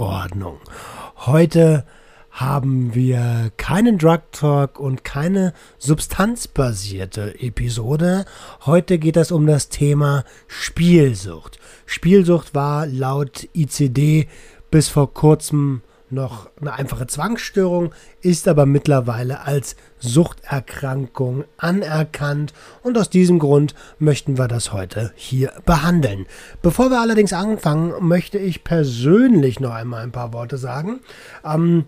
Ordnung. Heute haben wir keinen Drug Talk und keine substanzbasierte Episode. Heute geht es um das Thema Spielsucht. Spielsucht war laut ICD bis vor kurzem noch eine einfache Zwangsstörung, ist aber mittlerweile als Suchterkrankung anerkannt und aus diesem Grund möchten wir das heute hier behandeln. Bevor wir allerdings anfangen, möchte ich persönlich noch einmal ein paar Worte sagen. Ähm,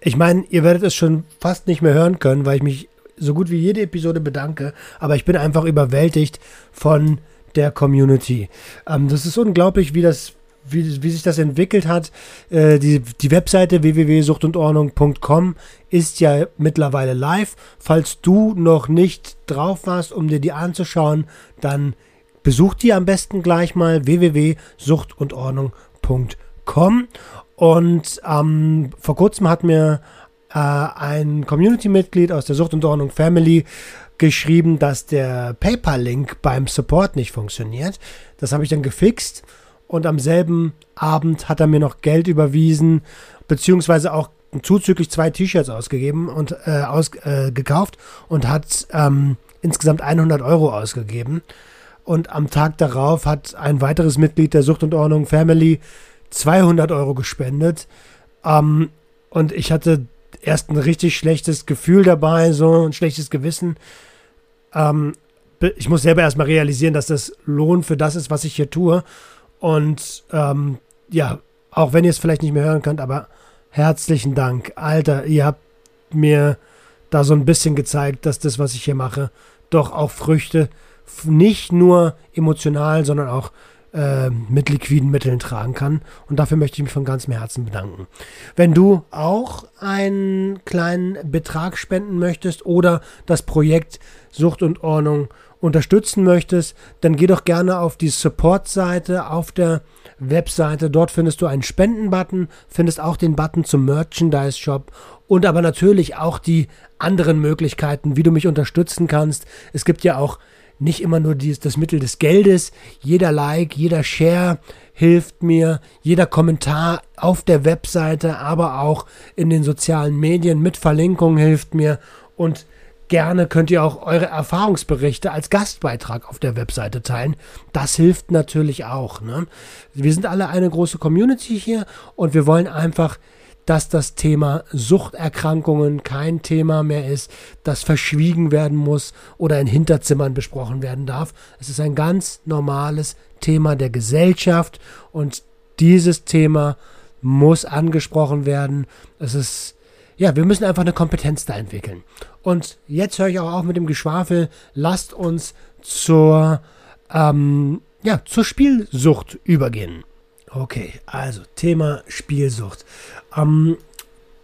ich meine, ihr werdet es schon fast nicht mehr hören können, weil ich mich so gut wie jede Episode bedanke, aber ich bin einfach überwältigt von der Community. Ähm, das ist unglaublich, wie das wie, wie sich das entwickelt hat. Äh, die, die Webseite www.suchtundordnung.com ist ja mittlerweile live. Falls du noch nicht drauf warst, um dir die anzuschauen, dann besuch die am besten gleich mal www.suchtundordnung.com. Und ähm, vor kurzem hat mir äh, ein Community-Mitglied aus der Sucht und Ordnung Family geschrieben, dass der PayPal-Link beim Support nicht funktioniert. Das habe ich dann gefixt und am selben Abend hat er mir noch Geld überwiesen, beziehungsweise auch zuzüglich zwei T-Shirts ausgegeben und äh, aus, äh, gekauft und hat ähm, insgesamt 100 Euro ausgegeben. Und am Tag darauf hat ein weiteres Mitglied der Sucht und Ordnung Family 200 Euro gespendet. Ähm, und ich hatte erst ein richtig schlechtes Gefühl dabei, so ein schlechtes Gewissen. Ähm, ich muss selber erstmal realisieren, dass das Lohn für das ist, was ich hier tue. Und ähm, ja, auch wenn ihr es vielleicht nicht mehr hören könnt, aber herzlichen Dank. Alter, ihr habt mir da so ein bisschen gezeigt, dass das, was ich hier mache, doch auch Früchte nicht nur emotional, sondern auch äh, mit liquiden Mitteln tragen kann. Und dafür möchte ich mich von ganzem Herzen bedanken. Wenn du auch einen kleinen Betrag spenden möchtest oder das Projekt Sucht und Ordnung unterstützen möchtest, dann geh doch gerne auf die Support-Seite auf der Webseite. Dort findest du einen Spenden-Button, findest auch den Button zum Merchandise-Shop und aber natürlich auch die anderen Möglichkeiten, wie du mich unterstützen kannst. Es gibt ja auch nicht immer nur dies, das Mittel des Geldes. Jeder Like, jeder Share hilft mir, jeder Kommentar auf der Webseite, aber auch in den sozialen Medien mit Verlinkung hilft mir und Gerne könnt ihr auch eure Erfahrungsberichte als Gastbeitrag auf der Webseite teilen. Das hilft natürlich auch. Ne? Wir sind alle eine große Community hier und wir wollen einfach, dass das Thema Suchterkrankungen kein Thema mehr ist, das verschwiegen werden muss oder in Hinterzimmern besprochen werden darf. Es ist ein ganz normales Thema der Gesellschaft und dieses Thema muss angesprochen werden. Es ist ja, wir müssen einfach eine Kompetenz da entwickeln. Und jetzt höre ich auch auf mit dem Geschwafel. Lasst uns zur, ähm, ja, zur Spielsucht übergehen. Okay, also Thema Spielsucht. Ähm,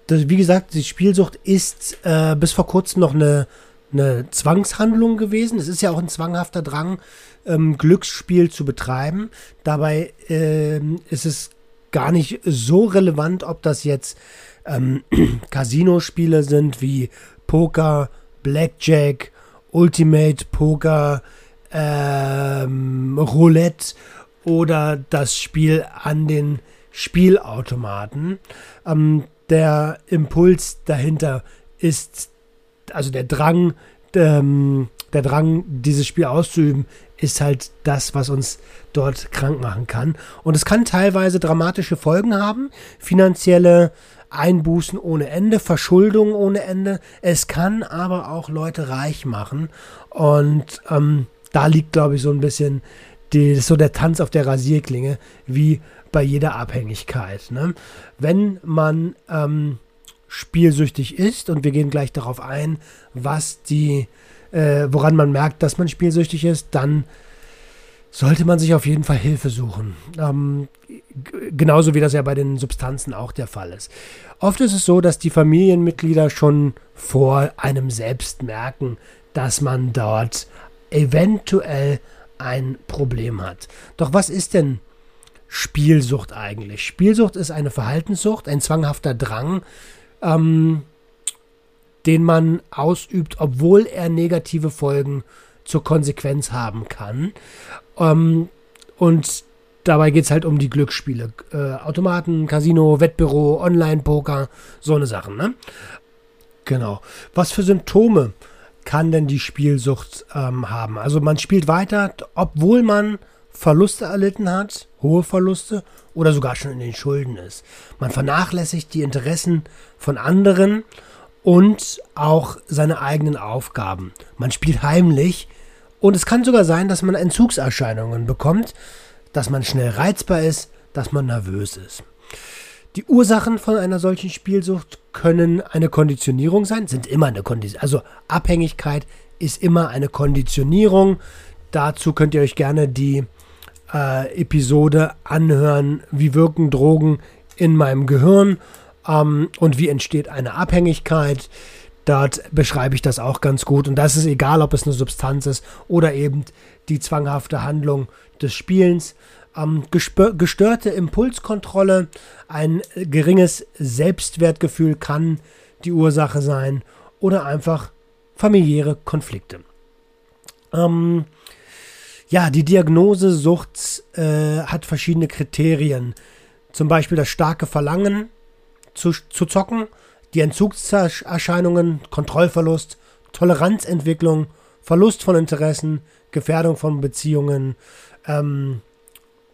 das, wie gesagt, die Spielsucht ist äh, bis vor kurzem noch eine, eine Zwangshandlung gewesen. Es ist ja auch ein zwanghafter Drang, ähm, Glücksspiel zu betreiben. Dabei ähm, ist es gar nicht so relevant, ob das jetzt ähm, Casino-Spiele sind wie Poker, Blackjack, Ultimate Poker, ähm, Roulette oder das Spiel an den Spielautomaten. Ähm, der Impuls dahinter ist, also der Drang, ähm, der Drang, dieses Spiel auszuüben, ist halt das, was uns dort krank machen kann. Und es kann teilweise dramatische Folgen haben, finanzielle Einbußen ohne Ende, Verschuldung ohne Ende. Es kann aber auch Leute reich machen. Und ähm, da liegt, glaube ich, so ein bisschen die, so der Tanz auf der Rasierklinge, wie bei jeder Abhängigkeit. Ne? Wenn man ähm, spielsüchtig ist, und wir gehen gleich darauf ein, was die, äh, woran man merkt, dass man spielsüchtig ist, dann sollte man sich auf jeden Fall Hilfe suchen. Ähm, genauso wie das ja bei den Substanzen auch der Fall ist. Oft ist es so, dass die Familienmitglieder schon vor einem selbst merken, dass man dort eventuell ein Problem hat. Doch was ist denn Spielsucht eigentlich? Spielsucht ist eine Verhaltenssucht, ein zwanghafter Drang, ähm, den man ausübt, obwohl er negative Folgen zur Konsequenz haben kann. Ähm, und dabei geht es halt um die Glücksspiele. Äh, Automaten, Casino, Wettbüro, Online-Poker, so eine Sachen. Ne? Genau. Was für Symptome kann denn die Spielsucht ähm, haben? Also man spielt weiter, obwohl man Verluste erlitten hat, hohe Verluste oder sogar schon in den Schulden ist. Man vernachlässigt die Interessen von anderen und auch seine eigenen Aufgaben. Man spielt heimlich und es kann sogar sein, dass man Entzugserscheinungen bekommt, dass man schnell reizbar ist, dass man nervös ist. Die Ursachen von einer solchen Spielsucht können eine Konditionierung sein, sind immer eine Konditionierung. Also Abhängigkeit ist immer eine Konditionierung. Dazu könnt ihr euch gerne die äh, Episode anhören, wie wirken Drogen in meinem Gehirn ähm, und wie entsteht eine Abhängigkeit. Dort beschreibe ich das auch ganz gut. Und das ist egal, ob es eine Substanz ist oder eben die zwanghafte Handlung des Spielens. Ähm, gestörte Impulskontrolle, ein geringes Selbstwertgefühl kann die Ursache sein oder einfach familiäre Konflikte. Ähm, ja, die Diagnose Sucht äh, hat verschiedene Kriterien. Zum Beispiel das starke Verlangen zu, zu zocken, die Entzugserscheinungen, Kontrollverlust, Toleranzentwicklung, Verlust von Interessen, Gefährdung von Beziehungen, ähm,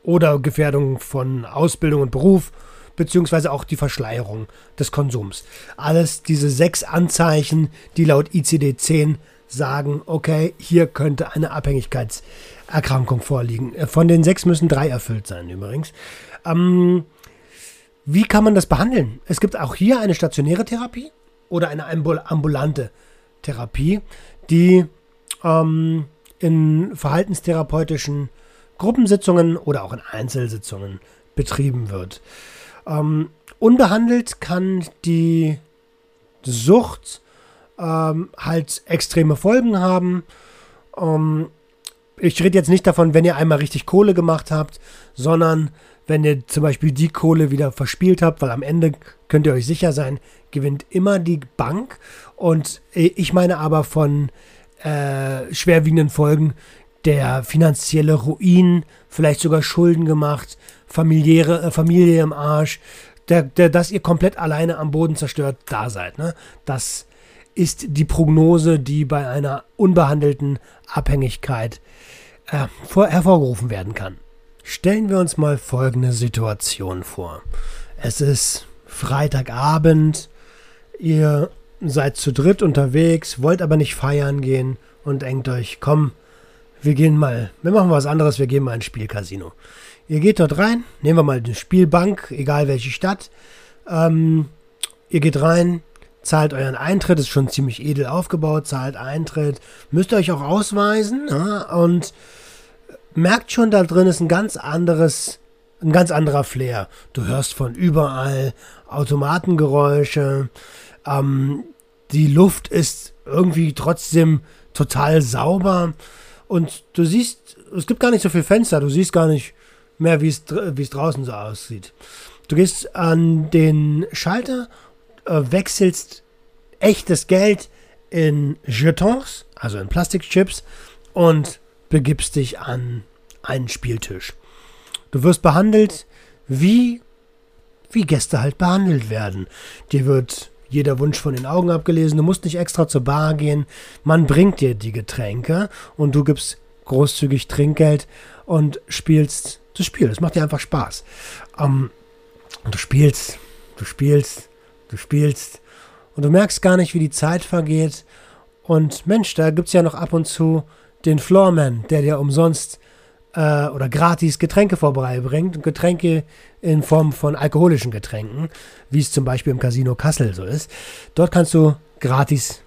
oder Gefährdung von Ausbildung und Beruf, beziehungsweise auch die Verschleierung des Konsums. Alles diese sechs Anzeichen, die laut ICD-10 sagen, okay, hier könnte eine Abhängigkeitserkrankung vorliegen. Äh, von den sechs müssen drei erfüllt sein übrigens. Ähm, wie kann man das behandeln? Es gibt auch hier eine stationäre Therapie oder eine ambulante Therapie, die ähm, in verhaltenstherapeutischen Gruppensitzungen oder auch in Einzelsitzungen betrieben wird. Ähm, unbehandelt kann die Sucht ähm, halt extreme Folgen haben. Ähm, ich rede jetzt nicht davon, wenn ihr einmal richtig Kohle gemacht habt, sondern wenn ihr zum Beispiel die Kohle wieder verspielt habt, weil am Ende könnt ihr euch sicher sein, gewinnt immer die Bank. Und ich meine aber von äh, schwerwiegenden Folgen, der finanzielle Ruin, vielleicht sogar Schulden gemacht, familiäre äh, Familie im Arsch, der, der, dass ihr komplett alleine am Boden zerstört da seid. Ne? Das ist die Prognose, die bei einer unbehandelten Abhängigkeit äh, vor, hervorgerufen werden kann. Stellen wir uns mal folgende Situation vor. Es ist Freitagabend, ihr seid zu dritt unterwegs, wollt aber nicht feiern gehen und denkt euch, komm, wir gehen mal, wir machen was anderes, wir gehen mal ins Spielcasino. Ihr geht dort rein, nehmen wir mal eine Spielbank, egal welche Stadt. Ähm, ihr geht rein, zahlt euren Eintritt, ist schon ziemlich edel aufgebaut, zahlt Eintritt, müsst ihr euch auch ausweisen ja, und merkt schon, da drin ist ein ganz anderes, ein ganz anderer Flair. Du hörst von überall Automatengeräusche, ähm, die Luft ist irgendwie trotzdem total sauber. Und du siehst, es gibt gar nicht so viele Fenster, du siehst gar nicht mehr, wie es, wie es draußen so aussieht. Du gehst an den Schalter, äh, wechselst echtes Geld in Jetons, also in Plastikchips, und begibst dich an einen Spieltisch. Du wirst behandelt, wie, wie Gäste halt behandelt werden. Dir wird jeder Wunsch von den Augen abgelesen. Du musst nicht extra zur Bar gehen. Man bringt dir die Getränke und du gibst großzügig Trinkgeld und spielst das Spiel. Es macht dir einfach Spaß. Ähm, du spielst, du spielst, du spielst und du merkst gar nicht, wie die Zeit vergeht. Und Mensch, da gibt es ja noch ab und zu den Floorman, der dir umsonst äh, oder gratis Getränke vorbeibringt. Getränke in Form von alkoholischen Getränken, wie es zum Beispiel im Casino Kassel so ist. Dort kannst du gratis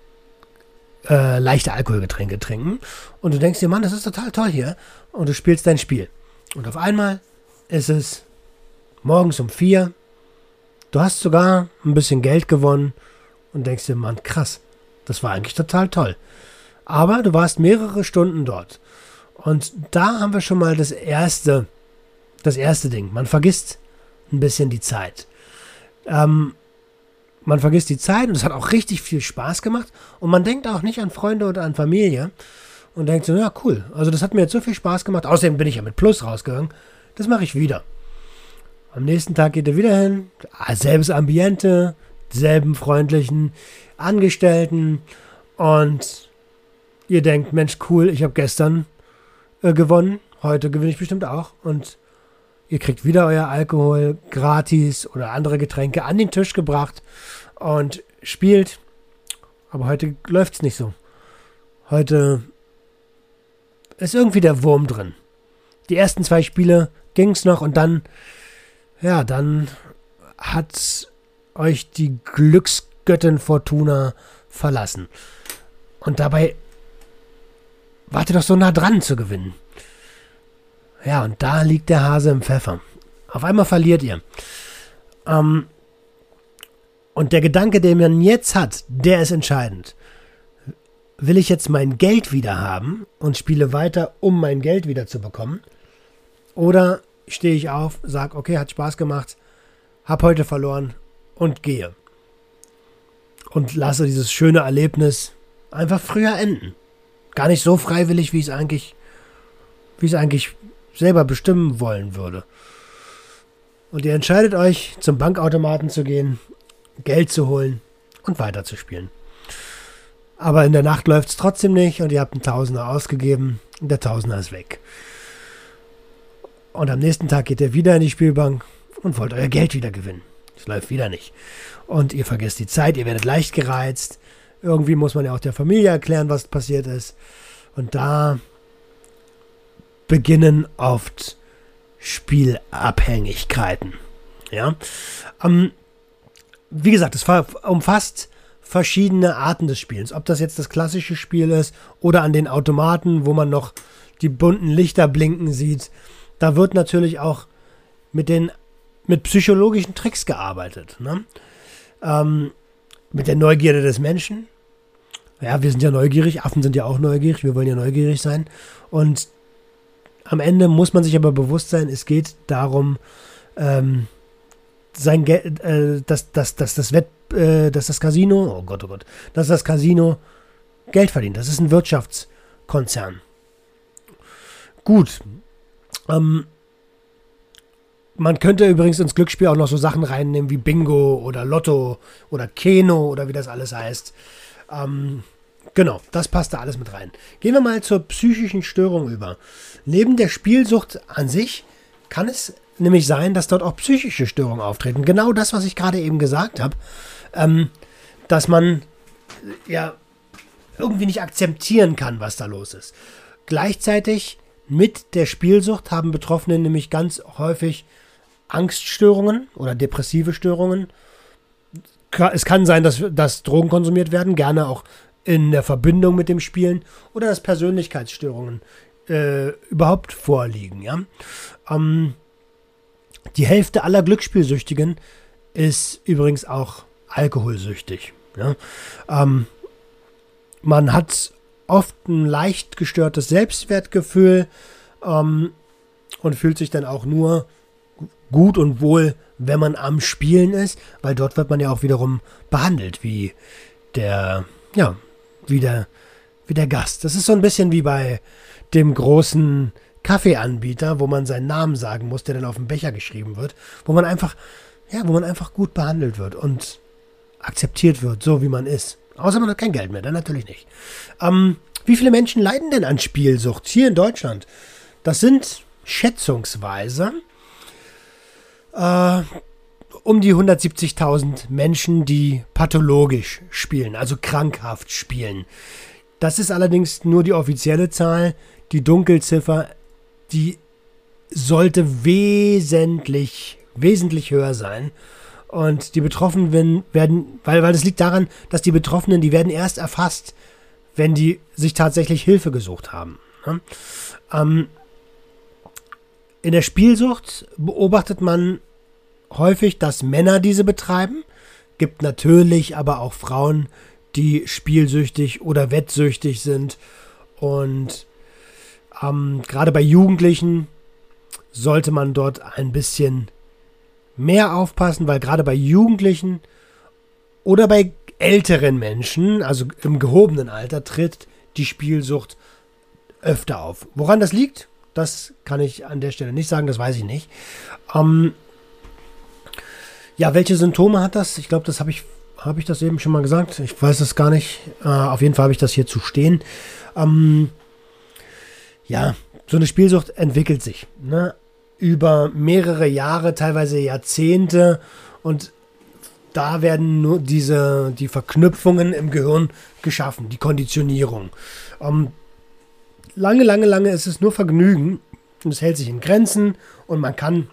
äh, leichte Alkoholgetränke trinken. Und du denkst dir, Mann, das ist total toll hier. und du spielst dein Spiel. Und auf einmal ist es morgens um vier. Du hast sogar ein bisschen Geld gewonnen und denkst dir, Mann, krass, das war eigentlich total toll. Aber du warst mehrere Stunden dort. Und da haben wir schon mal das erste, das erste Ding. Man vergisst ein bisschen die Zeit. Ähm, man vergisst die Zeit und es hat auch richtig viel Spaß gemacht. Und man denkt auch nicht an Freunde oder an Familie und denkt so, ja, cool. Also das hat mir jetzt so viel Spaß gemacht. Außerdem bin ich ja mit Plus rausgegangen. Das mache ich wieder. Am nächsten Tag geht er wieder hin. Ah, selbes Ambiente, selben freundlichen Angestellten. Und ihr denkt, Mensch, cool, ich habe gestern äh, gewonnen. Heute gewinne ich bestimmt auch. Und ihr kriegt wieder euer Alkohol gratis oder andere Getränke an den Tisch gebracht und spielt. Aber heute läuft es nicht so. Heute ist irgendwie der Wurm drin. Die ersten zwei Spiele ging es noch und dann, ja, dann hat euch die Glücksgöttin Fortuna verlassen. Und dabei wart ihr doch so nah dran zu gewinnen. Ja, und da liegt der Hase im Pfeffer. Auf einmal verliert ihr. Ähm, und der Gedanke, den man jetzt hat, der ist entscheidend will ich jetzt mein Geld wieder haben und spiele weiter, um mein Geld wieder zu bekommen? Oder stehe ich auf, sage, okay, hat Spaß gemacht, hab heute verloren und gehe. Und lasse dieses schöne Erlebnis einfach früher enden. Gar nicht so freiwillig, wie ich es eigentlich, wie es eigentlich selber bestimmen wollen würde. Und ihr entscheidet euch, zum Bankautomaten zu gehen, Geld zu holen und weiterzuspielen. Aber in der Nacht läuft es trotzdem nicht und ihr habt einen Tausender ausgegeben und der Tausender ist weg. Und am nächsten Tag geht ihr wieder in die Spielbank und wollt euer Geld wieder gewinnen. Es läuft wieder nicht. Und ihr vergesst die Zeit, ihr werdet leicht gereizt. Irgendwie muss man ja auch der Familie erklären, was passiert ist. Und da beginnen oft Spielabhängigkeiten. Ja. Ähm, wie gesagt, es umfasst verschiedene Arten des Spielens. Ob das jetzt das klassische Spiel ist oder an den Automaten, wo man noch die bunten Lichter blinken sieht. Da wird natürlich auch mit den mit psychologischen Tricks gearbeitet. Ne? Ähm, mit der Neugierde des Menschen. Ja, wir sind ja neugierig, Affen sind ja auch neugierig, wir wollen ja neugierig sein. Und am Ende muss man sich aber bewusst sein, es geht darum, ähm, sein Geld, äh, dass, dass, dass, das Wett, äh, dass das Casino, oh Gott, oh Gott, dass das Casino Geld verdient. Das ist ein Wirtschaftskonzern. Gut. Ähm, man könnte übrigens ins Glücksspiel auch noch so Sachen reinnehmen wie Bingo oder Lotto oder Keno oder wie das alles heißt. Ähm, genau, das passt da alles mit rein. Gehen wir mal zur psychischen Störung über. Neben der Spielsucht an sich kann es nämlich sein, dass dort auch psychische Störungen auftreten. Genau das, was ich gerade eben gesagt habe, ähm, dass man ja irgendwie nicht akzeptieren kann, was da los ist. Gleichzeitig mit der Spielsucht haben Betroffene nämlich ganz häufig Angststörungen oder depressive Störungen. Es kann sein, dass, dass Drogen konsumiert werden, gerne auch in der Verbindung mit dem Spielen oder dass Persönlichkeitsstörungen äh, überhaupt vorliegen. Ja? Ähm, die Hälfte aller Glücksspielsüchtigen ist übrigens auch alkoholsüchtig. Ja? Ähm, man hat oft ein leicht gestörtes Selbstwertgefühl ähm, und fühlt sich dann auch nur gut und wohl, wenn man am Spielen ist, weil dort wird man ja auch wiederum behandelt wie der, ja, wie der, wie der Gast. Das ist so ein bisschen wie bei dem großen Kaffeeanbieter, wo man seinen Namen sagen muss, der dann auf dem Becher geschrieben wird, wo man einfach, ja, wo man einfach gut behandelt wird und akzeptiert wird, so wie man ist. Außer man hat kein Geld mehr, dann natürlich nicht. Ähm, wie viele Menschen leiden denn an Spielsucht hier in Deutschland? Das sind schätzungsweise äh, um die 170.000 Menschen, die pathologisch spielen, also krankhaft spielen. Das ist allerdings nur die offizielle Zahl. Die Dunkelziffer die sollte wesentlich, wesentlich höher sein. Und die Betroffenen werden, weil, weil das liegt daran, dass die Betroffenen, die werden erst erfasst, wenn die sich tatsächlich Hilfe gesucht haben. Ne? Ähm, In der Spielsucht beobachtet man häufig, dass Männer diese betreiben. Gibt natürlich aber auch Frauen, die spielsüchtig oder wettsüchtig sind. Und ähm, gerade bei Jugendlichen sollte man dort ein bisschen mehr aufpassen, weil gerade bei Jugendlichen oder bei älteren Menschen, also im gehobenen Alter, tritt die Spielsucht öfter auf. Woran das liegt, das kann ich an der Stelle nicht sagen, das weiß ich nicht. Ähm, ja, welche Symptome hat das? Ich glaube, das habe ich, habe ich das eben schon mal gesagt. Ich weiß es gar nicht. Äh, auf jeden Fall habe ich das hier zu stehen. Ähm, ja, so eine Spielsucht entwickelt sich ne? über mehrere Jahre, teilweise Jahrzehnte und da werden nur diese die Verknüpfungen im Gehirn geschaffen, die Konditionierung. Ähm, lange, lange, lange ist es nur Vergnügen und es hält sich in Grenzen und man kann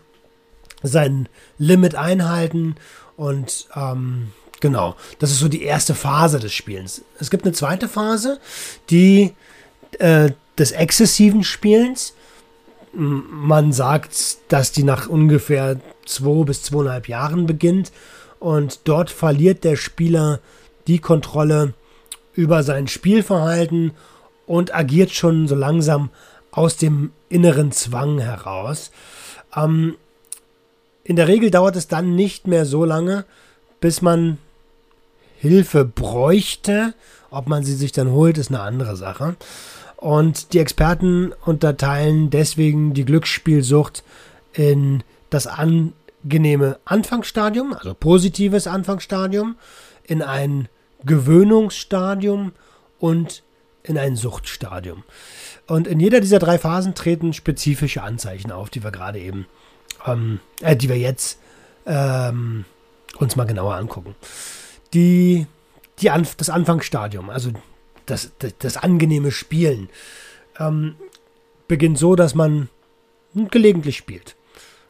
sein Limit einhalten und ähm, genau, das ist so die erste Phase des Spielens. Es gibt eine zweite Phase, die äh, des exzessiven Spielens. Man sagt, dass die nach ungefähr zwei bis zweieinhalb Jahren beginnt und dort verliert der Spieler die Kontrolle über sein Spielverhalten und agiert schon so langsam aus dem inneren Zwang heraus. Ähm, in der Regel dauert es dann nicht mehr so lange, bis man Hilfe bräuchte. Ob man sie sich dann holt, ist eine andere Sache. Und die Experten unterteilen deswegen die Glücksspielsucht in das angenehme Anfangsstadium, also positives Anfangsstadium, in ein Gewöhnungsstadium und in ein Suchtstadium. Und in jeder dieser drei Phasen treten spezifische Anzeichen auf, die wir gerade eben, ähm, äh, die wir jetzt ähm, uns mal genauer angucken. Die, die Anf das Anfangsstadium, also das, das, das angenehme Spielen, ähm, beginnt so, dass man gelegentlich spielt.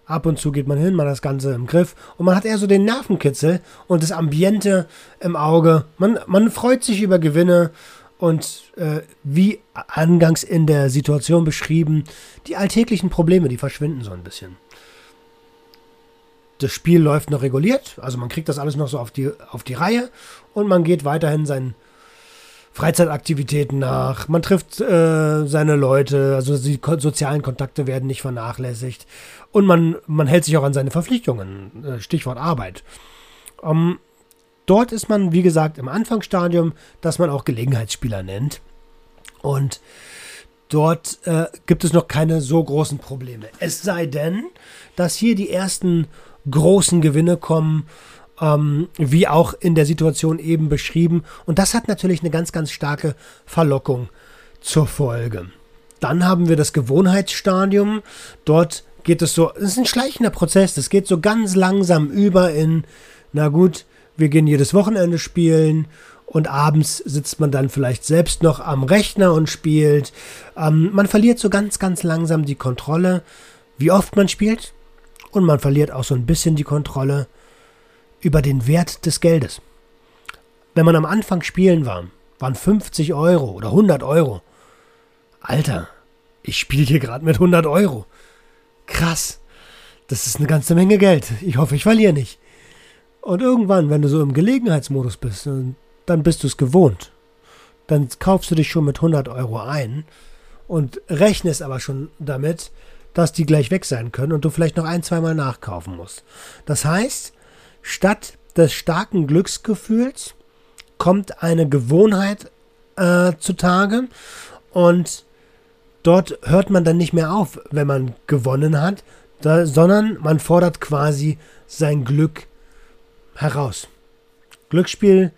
Ab und zu geht man hin, man hat das Ganze im Griff und man hat eher so den Nervenkitzel und das Ambiente im Auge. Man, man freut sich über Gewinne und äh, wie angangs in der Situation beschrieben, die alltäglichen Probleme, die verschwinden so ein bisschen. Das Spiel läuft noch reguliert, also man kriegt das alles noch so auf die, auf die Reihe und man geht weiterhin seinen Freizeitaktivitäten nach, man trifft äh, seine Leute, also die sozialen Kontakte werden nicht vernachlässigt und man, man hält sich auch an seine Verpflichtungen, äh, Stichwort Arbeit. Um, ähm, dort ist man, wie gesagt, im Anfangsstadium, das man auch Gelegenheitsspieler nennt. Und dort äh, gibt es noch keine so großen Probleme. Es sei denn, dass hier die ersten großen Gewinne kommen ähm, wie auch in der Situation eben beschrieben. Und das hat natürlich eine ganz, ganz starke Verlockung zur Folge. Dann haben wir das Gewohnheitsstadium. Dort geht es so, es ist ein schleichender Prozess, das geht so ganz langsam über in, na gut, wir gehen jedes Wochenende spielen und abends sitzt man dann vielleicht selbst noch am Rechner und spielt. Ähm, man verliert so ganz, ganz langsam die Kontrolle, wie oft man spielt. Und man verliert auch so ein bisschen die Kontrolle, über den Wert des Geldes. Wenn man am Anfang spielen war, waren 50 Euro oder 100 Euro. Alter, ich spiele hier gerade mit 100 Euro. Krass. Das ist eine ganze Menge Geld. Ich hoffe, ich verliere nicht. Und irgendwann, wenn du so im Gelegenheitsmodus bist, dann bist du es gewohnt. Dann kaufst du dich schon mit 100 Euro ein und rechnest aber schon damit, dass die gleich weg sein können und du vielleicht noch ein, zweimal nachkaufen musst. Das heißt, Statt des starken Glücksgefühls kommt eine Gewohnheit äh, zutage und dort hört man dann nicht mehr auf, wenn man gewonnen hat, da, sondern man fordert quasi sein Glück heraus. Glücksspiel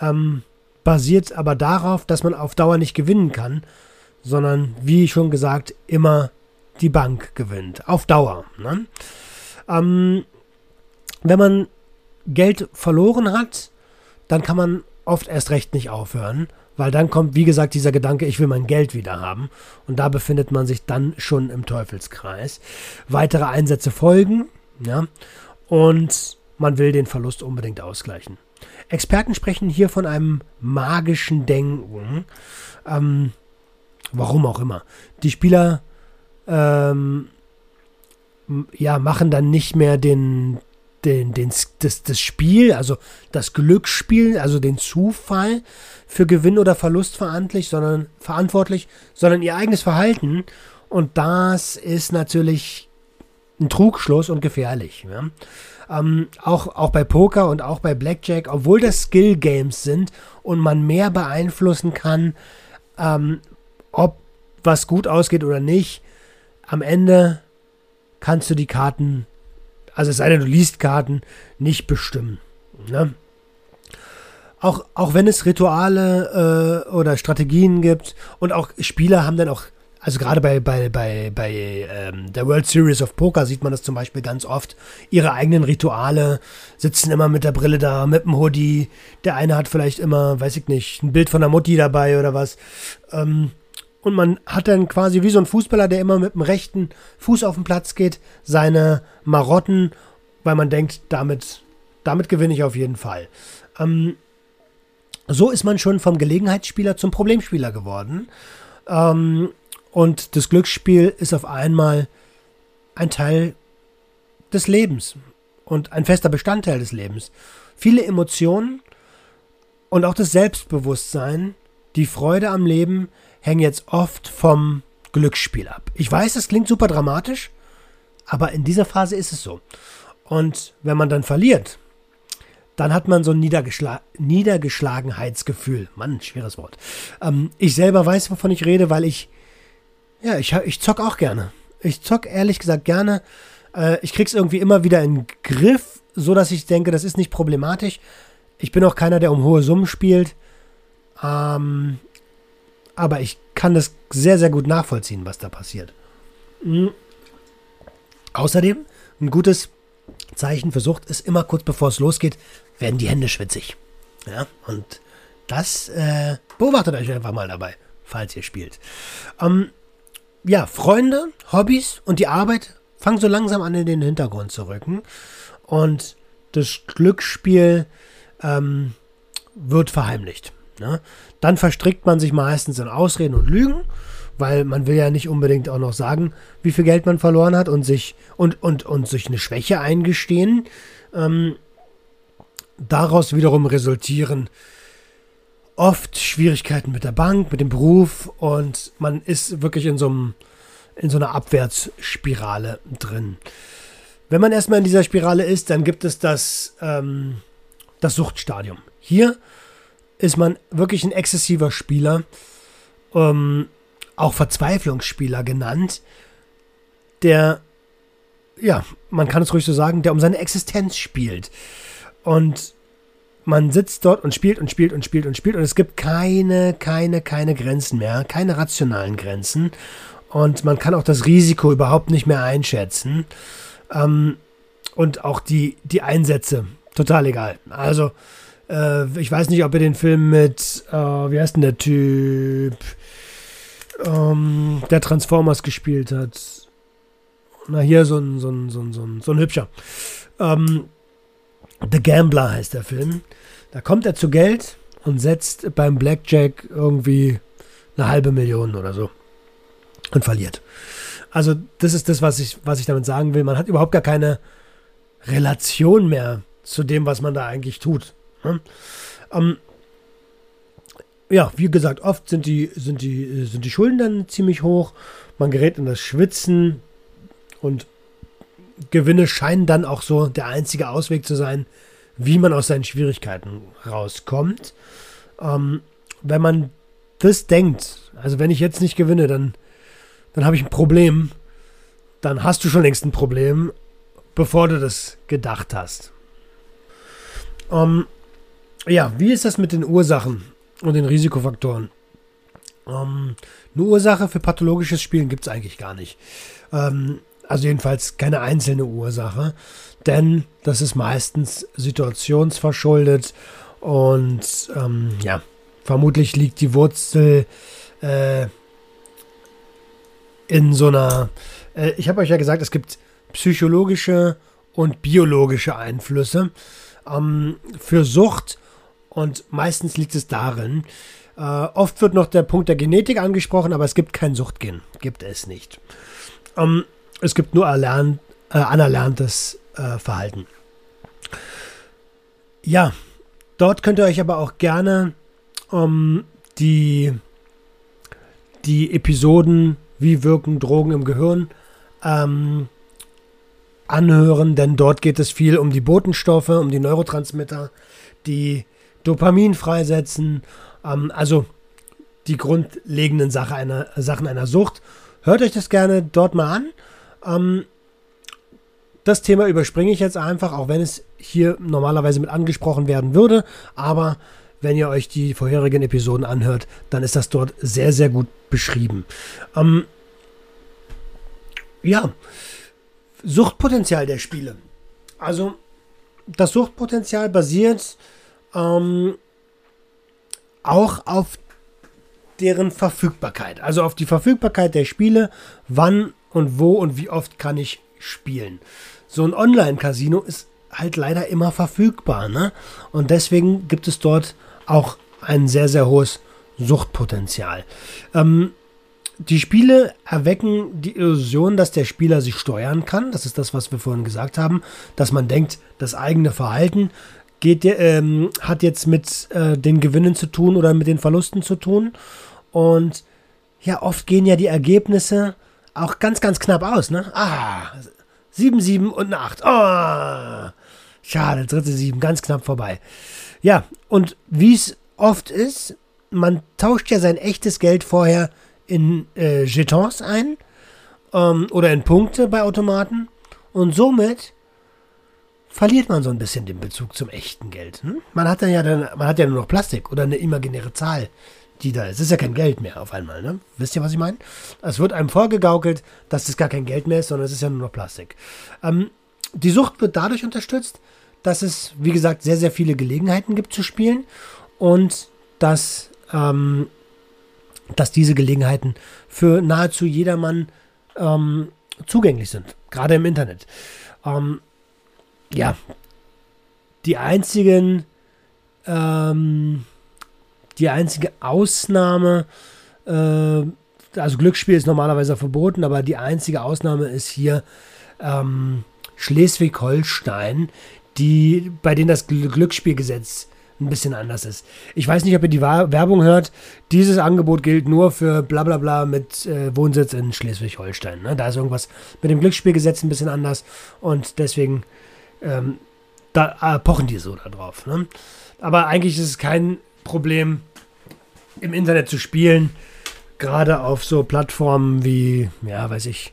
ähm, basiert aber darauf, dass man auf Dauer nicht gewinnen kann, sondern wie schon gesagt, immer die Bank gewinnt. Auf Dauer. Ne? Ähm, wenn man Geld verloren hat, dann kann man oft erst recht nicht aufhören, weil dann kommt, wie gesagt, dieser Gedanke, ich will mein Geld wieder haben. Und da befindet man sich dann schon im Teufelskreis. Weitere Einsätze folgen, ja, und man will den Verlust unbedingt ausgleichen. Experten sprechen hier von einem magischen Denken. Ähm, warum auch immer. Die Spieler ähm, ja, machen dann nicht mehr den, den, den, das, das Spiel, also das Glücksspiel, also den Zufall für Gewinn oder Verlust verantwortlich, sondern verantwortlich, sondern ihr eigenes Verhalten. Und das ist natürlich ein Trugschluss und gefährlich. Ja? Ähm, auch, auch bei Poker und auch bei Blackjack, obwohl das Skill Games sind und man mehr beeinflussen kann, ähm, ob was gut ausgeht oder nicht, am Ende kannst du die Karten, also es sei denn, du liest Karten, nicht bestimmen. Ne? Auch, auch wenn es Rituale äh, oder Strategien gibt und auch Spieler haben dann auch, also gerade bei, bei, bei, bei ähm, der World Series of Poker sieht man das zum Beispiel ganz oft, ihre eigenen Rituale, sitzen immer mit der Brille da, mit dem Hoodie, der eine hat vielleicht immer, weiß ich nicht, ein Bild von der Mutti dabei oder was. Ähm, und man hat dann quasi wie so ein Fußballer, der immer mit dem rechten Fuß auf den Platz geht, seine Marotten, weil man denkt, damit, damit gewinne ich auf jeden Fall. Ähm, so ist man schon vom Gelegenheitsspieler zum Problemspieler geworden. Ähm, und das Glücksspiel ist auf einmal ein Teil des Lebens und ein fester Bestandteil des Lebens. Viele Emotionen und auch das Selbstbewusstsein, die Freude am Leben, hängen jetzt oft vom Glücksspiel ab. Ich weiß, das klingt super dramatisch, aber in dieser Phase ist es so. Und wenn man dann verliert, dann hat man so ein Niedergeschla Niedergeschlagenheitsgefühl. Mann, schweres Wort. Ähm, ich selber weiß, wovon ich rede, weil ich, ja, ich, ich zock auch gerne. Ich zock ehrlich gesagt gerne. Äh, ich krieg's irgendwie immer wieder in den Griff, so dass ich denke, das ist nicht problematisch. Ich bin auch keiner, der um hohe Summen spielt. Ähm, aber ich kann das sehr, sehr gut nachvollziehen, was da passiert. Mhm. Außerdem, ein gutes Zeichen für Sucht ist immer kurz bevor es losgeht, werden die Hände schwitzig. Ja, und das äh, beobachtet euch einfach mal dabei, falls ihr spielt. Ähm, ja, Freunde, Hobbys und die Arbeit fangen so langsam an in den Hintergrund zu rücken. Und das Glücksspiel ähm, wird verheimlicht. Ne? Dann verstrickt man sich meistens in Ausreden und Lügen, weil man will ja nicht unbedingt auch noch sagen, wie viel Geld man verloren hat und sich und, und, und sich eine Schwäche eingestehen. Ähm, daraus wiederum resultieren oft Schwierigkeiten mit der Bank, mit dem Beruf und man ist wirklich in so einem in so einer Abwärtsspirale drin. Wenn man erstmal in dieser Spirale ist, dann gibt es das, ähm, das Suchtstadium. Hier ist man wirklich ein exzessiver Spieler, ähm, auch Verzweiflungsspieler genannt, der, ja, man kann es ruhig so sagen, der um seine Existenz spielt. Und man sitzt dort und spielt und spielt und spielt und spielt und es gibt keine, keine, keine Grenzen mehr, keine rationalen Grenzen. Und man kann auch das Risiko überhaupt nicht mehr einschätzen. Ähm, und auch die, die Einsätze, total egal. Also, äh, ich weiß nicht, ob ihr den Film mit, äh, wie heißt denn der Typ, ähm, der Transformers gespielt hat. Na, hier so ein, so ein, so ein, so ein, so ein hübscher. Ähm, The Gambler heißt der Film. Da kommt er zu Geld und setzt beim Blackjack irgendwie eine halbe Million oder so und verliert. Also das ist das, was ich, was ich damit sagen will. Man hat überhaupt gar keine Relation mehr zu dem, was man da eigentlich tut. Ne? Ähm, ja, wie gesagt, oft sind die, sind, die, sind die Schulden dann ziemlich hoch. Man gerät in das Schwitzen und Gewinne scheinen dann auch so der einzige Ausweg zu sein, wie man aus seinen Schwierigkeiten rauskommt. Ähm, wenn man das denkt, also wenn ich jetzt nicht gewinne, dann, dann habe ich ein Problem. Dann hast du schon längst ein Problem, bevor du das gedacht hast. Ähm, ja, wie ist das mit den Ursachen und den Risikofaktoren? Ähm, eine Ursache für pathologisches Spielen gibt es eigentlich gar nicht. Ähm, also jedenfalls keine einzelne Ursache, denn das ist meistens situationsverschuldet und ähm, ja, vermutlich liegt die Wurzel äh, in so einer. Äh, ich habe euch ja gesagt, es gibt psychologische und biologische Einflüsse. Ähm, für Sucht und meistens liegt es darin, äh, oft wird noch der Punkt der Genetik angesprochen, aber es gibt kein Suchtgen. Gibt es nicht. Ähm, es gibt nur erlernt, äh, anerlerntes äh, Verhalten. Ja, dort könnt ihr euch aber auch gerne ähm, die, die Episoden Wie wirken Drogen im Gehirn ähm, anhören, denn dort geht es viel um die Botenstoffe, um die Neurotransmitter, die Dopamin freisetzen, ähm, also die grundlegenden Sache einer, Sachen einer Sucht. Hört euch das gerne dort mal an. Ähm, das Thema überspringe ich jetzt einfach, auch wenn es hier normalerweise mit angesprochen werden würde. Aber wenn ihr euch die vorherigen Episoden anhört, dann ist das dort sehr, sehr gut beschrieben. Ähm, ja, Suchtpotenzial der Spiele. Also, das Suchtpotenzial basiert ähm, auch auf deren Verfügbarkeit. Also auf die Verfügbarkeit der Spiele, wann und wo und wie oft kann ich spielen. So ein Online-Casino ist halt leider immer verfügbar. Ne? Und deswegen gibt es dort auch ein sehr, sehr hohes Suchtpotenzial. Ähm, die Spiele erwecken die Illusion, dass der Spieler sich steuern kann. Das ist das, was wir vorhin gesagt haben, dass man denkt, das eigene Verhalten geht, ähm, hat jetzt mit äh, den Gewinnen zu tun oder mit den Verlusten zu tun. Und ja, oft gehen ja die Ergebnisse auch ganz, ganz knapp aus. Ne? Ah, 7, 7 und eine 8. Oh, schade, dritte 7, ganz knapp vorbei. Ja, und wie es oft ist, man tauscht ja sein echtes Geld vorher in äh, Jetons ein ähm, oder in Punkte bei Automaten und somit verliert man so ein bisschen den Bezug zum echten Geld. Hm? Man hat dann ja dann, man hat ja nur noch Plastik oder eine imaginäre Zahl, die da ist. Es ist ja kein Geld mehr auf einmal, ne? Wisst ihr, was ich meine? Es wird einem vorgegaukelt, dass es gar kein Geld mehr ist, sondern es ist ja nur noch Plastik. Ähm, die Sucht wird dadurch unterstützt, dass es, wie gesagt, sehr, sehr viele Gelegenheiten gibt zu spielen und dass ähm, dass diese Gelegenheiten für nahezu jedermann ähm, zugänglich sind, gerade im Internet. Ähm, ja, die einzigen, ähm, die einzige Ausnahme, äh, also Glücksspiel ist normalerweise verboten, aber die einzige Ausnahme ist hier ähm, Schleswig-Holstein, bei denen das Glücksspielgesetz ein bisschen anders ist. Ich weiß nicht, ob ihr die Werbung hört. Dieses Angebot gilt nur für bla bla bla mit äh, Wohnsitz in Schleswig-Holstein. Ne? Da ist irgendwas mit dem Glücksspielgesetz ein bisschen anders und deswegen ähm, da äh, pochen die so da drauf. Ne? Aber eigentlich ist es kein Problem, im Internet zu spielen. Gerade auf so Plattformen wie, ja, weiß ich,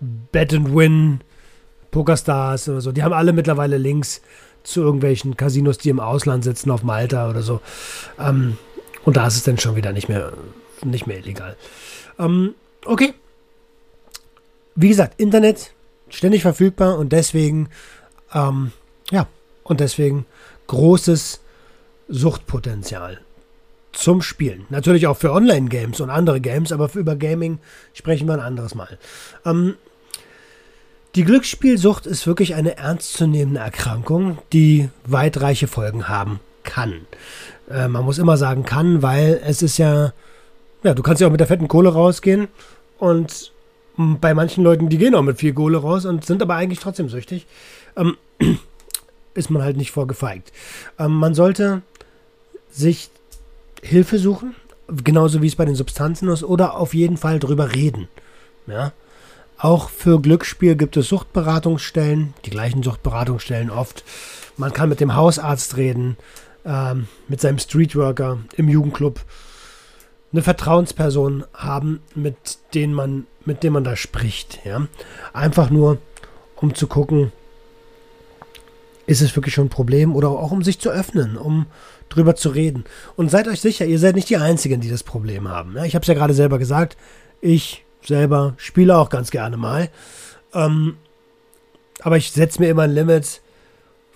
Bet and Win, PokerStars oder so. Die haben alle mittlerweile Links zu irgendwelchen Casinos, die im Ausland sitzen, auf Malta oder so. Ähm, und da ist es dann schon wieder nicht mehr, nicht mehr illegal. Ähm, okay. Wie gesagt, Internet ständig verfügbar und deswegen, ähm, ja, und deswegen großes Suchtpotenzial zum Spielen. Natürlich auch für Online-Games und andere Games, aber über Gaming sprechen wir ein anderes Mal. Ähm, die Glücksspielsucht ist wirklich eine ernstzunehmende Erkrankung, die weitreiche Folgen haben kann. Äh, man muss immer sagen kann, weil es ist ja, ja, du kannst ja auch mit der fetten Kohle rausgehen und bei manchen Leuten, die gehen auch mit viel Kohle raus und sind aber eigentlich trotzdem süchtig, ähm, ist man halt nicht vorgefeigt. Ähm, man sollte sich Hilfe suchen, genauso wie es bei den Substanzen ist, oder auf jeden Fall drüber reden. Ja, auch für Glücksspiel gibt es Suchtberatungsstellen, die gleichen Suchtberatungsstellen oft. Man kann mit dem Hausarzt reden, ähm, mit seinem Streetworker im Jugendclub. Eine Vertrauensperson haben, mit denen man, mit dem man da spricht. Ja? Einfach nur, um zu gucken, ist es wirklich schon ein Problem oder auch um sich zu öffnen, um drüber zu reden. Und seid euch sicher, ihr seid nicht die Einzigen, die das Problem haben. Ja? Ich habe es ja gerade selber gesagt. Ich selber, spiele auch ganz gerne mal. Ähm, aber ich setze mir immer ein Limit,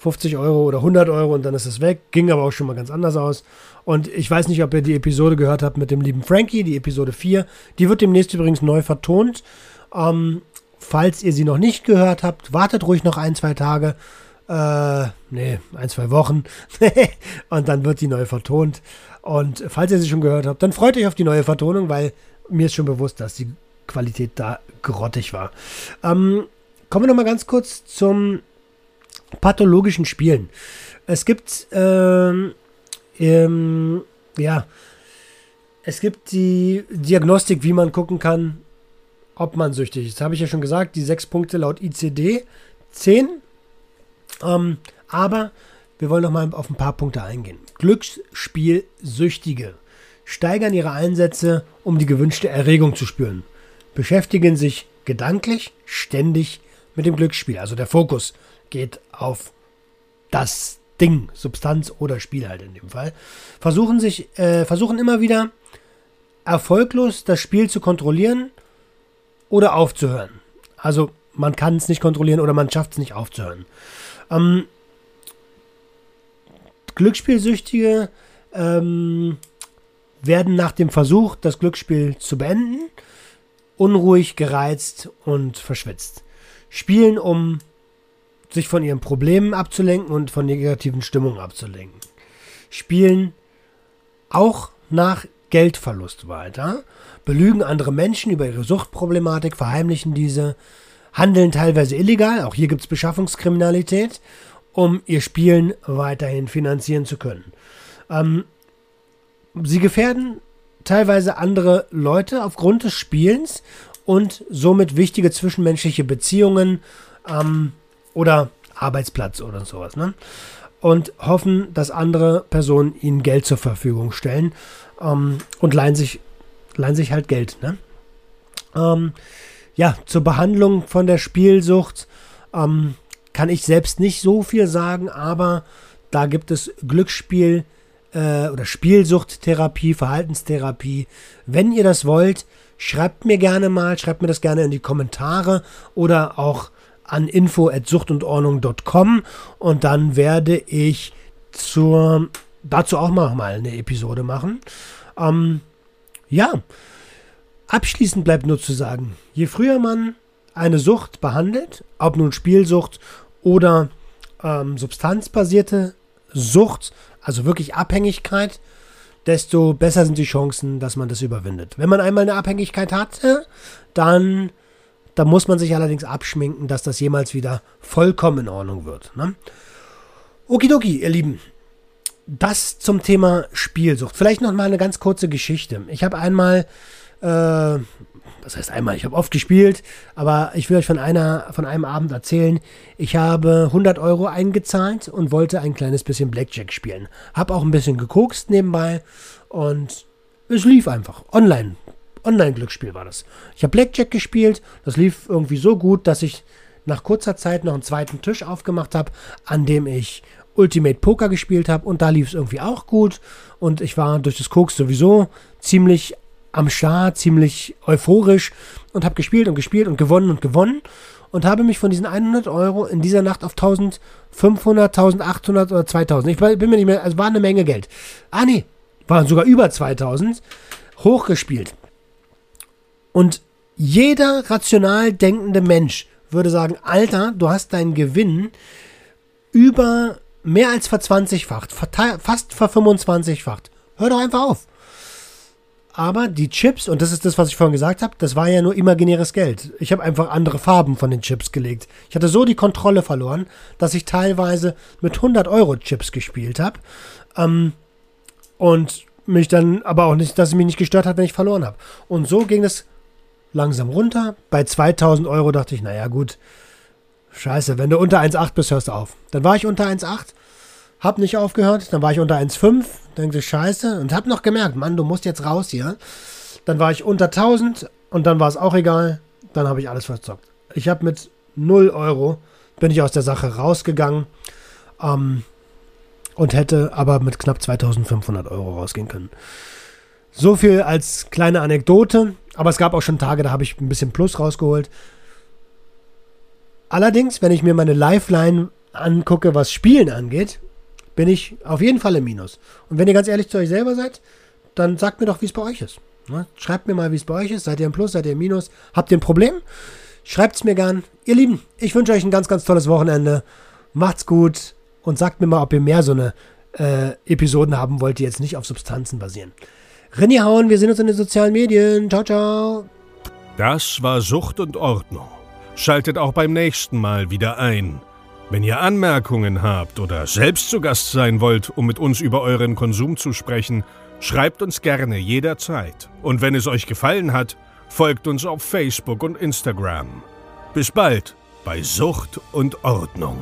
50 Euro oder 100 Euro und dann ist es weg. Ging aber auch schon mal ganz anders aus. Und ich weiß nicht, ob ihr die Episode gehört habt mit dem lieben Frankie, die Episode 4. Die wird demnächst übrigens neu vertont. Ähm, falls ihr sie noch nicht gehört habt, wartet ruhig noch ein, zwei Tage. Äh, nee, ein, zwei Wochen. und dann wird die neu vertont. Und falls ihr sie schon gehört habt, dann freut euch auf die neue Vertonung, weil mir ist schon bewusst, dass die Qualität da grottig war. Ähm, kommen wir noch mal ganz kurz zum pathologischen Spielen. Es gibt, ähm, ähm, ja, es gibt die Diagnostik, wie man gucken kann, ob man süchtig ist. Habe ich ja schon gesagt, die sechs Punkte laut ICD 10. Ähm, aber wir wollen noch mal auf ein paar Punkte eingehen. Glücksspielsüchtige steigern ihre Einsätze, um die gewünschte Erregung zu spüren. Beschäftigen sich gedanklich ständig mit dem Glücksspiel. Also der Fokus geht auf das Ding, Substanz oder Spiel halt in dem Fall. Versuchen sich, äh, versuchen immer wieder erfolglos das Spiel zu kontrollieren oder aufzuhören. Also man kann es nicht kontrollieren oder man schafft es nicht aufzuhören. Ähm, Glücksspielsüchtige ähm, werden nach dem Versuch, das Glücksspiel zu beenden, unruhig, gereizt und verschwitzt. Spielen, um sich von ihren Problemen abzulenken und von negativen Stimmungen abzulenken. Spielen auch nach Geldverlust weiter, belügen andere Menschen über ihre Suchtproblematik, verheimlichen diese, handeln teilweise illegal, auch hier gibt es Beschaffungskriminalität, um ihr Spielen weiterhin finanzieren zu können. Ähm, sie gefährden teilweise andere Leute aufgrund des Spielens und somit wichtige zwischenmenschliche Beziehungen ähm, oder Arbeitsplatz oder sowas. Ne? Und hoffen, dass andere Personen ihnen Geld zur Verfügung stellen ähm, und leihen sich, leihen sich halt Geld. Ne? Ähm, ja, zur Behandlung von der Spielsucht ähm, kann ich selbst nicht so viel sagen, aber da gibt es Glücksspiel äh, oder Spielsuchttherapie, Verhaltenstherapie. Wenn ihr das wollt, schreibt mir gerne mal, schreibt mir das gerne in die Kommentare oder auch an info@suchtundordnung.com und dann werde ich zur dazu auch mal eine Episode machen. Ähm, ja, abschließend bleibt nur zu sagen, je früher man eine Sucht behandelt, ob nun Spielsucht oder ähm, substanzbasierte Sucht, also wirklich Abhängigkeit, desto besser sind die Chancen, dass man das überwindet. Wenn man einmal eine Abhängigkeit hatte, dann, dann muss man sich allerdings abschminken, dass das jemals wieder vollkommen in Ordnung wird. Ne? Okidoki, ihr Lieben. Das zum Thema Spielsucht. Vielleicht noch mal eine ganz kurze Geschichte. Ich habe einmal äh, das heißt einmal, ich habe oft gespielt, aber ich will euch von einer, von einem Abend erzählen. Ich habe 100 Euro eingezahlt und wollte ein kleines bisschen Blackjack spielen. Hab auch ein bisschen gekokst nebenbei und es lief einfach. Online. Online-Glücksspiel war das. Ich habe Blackjack gespielt. Das lief irgendwie so gut, dass ich nach kurzer Zeit noch einen zweiten Tisch aufgemacht habe, an dem ich Ultimate Poker gespielt habe und da lief es irgendwie auch gut und ich war durch das Koks sowieso ziemlich am Start, ziemlich euphorisch und habe gespielt und gespielt und gewonnen und gewonnen und habe mich von diesen 100 Euro in dieser Nacht auf 1500, 1800 oder 2000, ich bin mir nicht mehr, also war eine Menge Geld. Ah nee, waren sogar über 2000, hochgespielt. Und jeder rational denkende Mensch würde sagen, Alter, du hast deinen Gewinn über mehr als ver-20-facht, fast ver-25-facht. Hör doch einfach auf. Aber die Chips, und das ist das, was ich vorhin gesagt habe, das war ja nur imaginäres Geld. Ich habe einfach andere Farben von den Chips gelegt. Ich hatte so die Kontrolle verloren, dass ich teilweise mit 100 Euro Chips gespielt habe. Ähm, und mich dann aber auch nicht, dass es mich nicht gestört hat, wenn ich verloren habe. Und so ging es langsam runter. Bei 2000 Euro dachte ich, naja, gut, scheiße, wenn du unter 1,8 bist, hörst du auf. Dann war ich unter 1,8 hab nicht aufgehört, dann war ich unter 1,5, denkte scheiße und hab noch gemerkt, Mann, du musst jetzt raus hier. Dann war ich unter 1000 und dann war es auch egal, dann habe ich alles verzockt. Ich habe mit 0 Euro, bin ich aus der Sache rausgegangen ähm, und hätte aber mit knapp 2500 Euro rausgehen können. So viel als kleine Anekdote, aber es gab auch schon Tage, da habe ich ein bisschen Plus rausgeholt. Allerdings, wenn ich mir meine Lifeline angucke, was Spielen angeht, bin ich auf jeden Fall im Minus. Und wenn ihr ganz ehrlich zu euch selber seid, dann sagt mir doch, wie es bei euch ist. Ne? Schreibt mir mal, wie es bei euch ist. Seid ihr im Plus, seid ihr im Minus? Habt ihr ein Problem? Schreibt es mir gern. Ihr Lieben, ich wünsche euch ein ganz, ganz tolles Wochenende. Macht's gut und sagt mir mal, ob ihr mehr so eine äh, Episoden haben wollt, die jetzt nicht auf Substanzen basieren. Rinni hauen, wir sehen uns in den sozialen Medien. Ciao, ciao. Das war Sucht und Ordnung. Schaltet auch beim nächsten Mal wieder ein. Wenn ihr Anmerkungen habt oder selbst zu Gast sein wollt, um mit uns über euren Konsum zu sprechen, schreibt uns gerne jederzeit. Und wenn es euch gefallen hat, folgt uns auf Facebook und Instagram. Bis bald bei Sucht und Ordnung.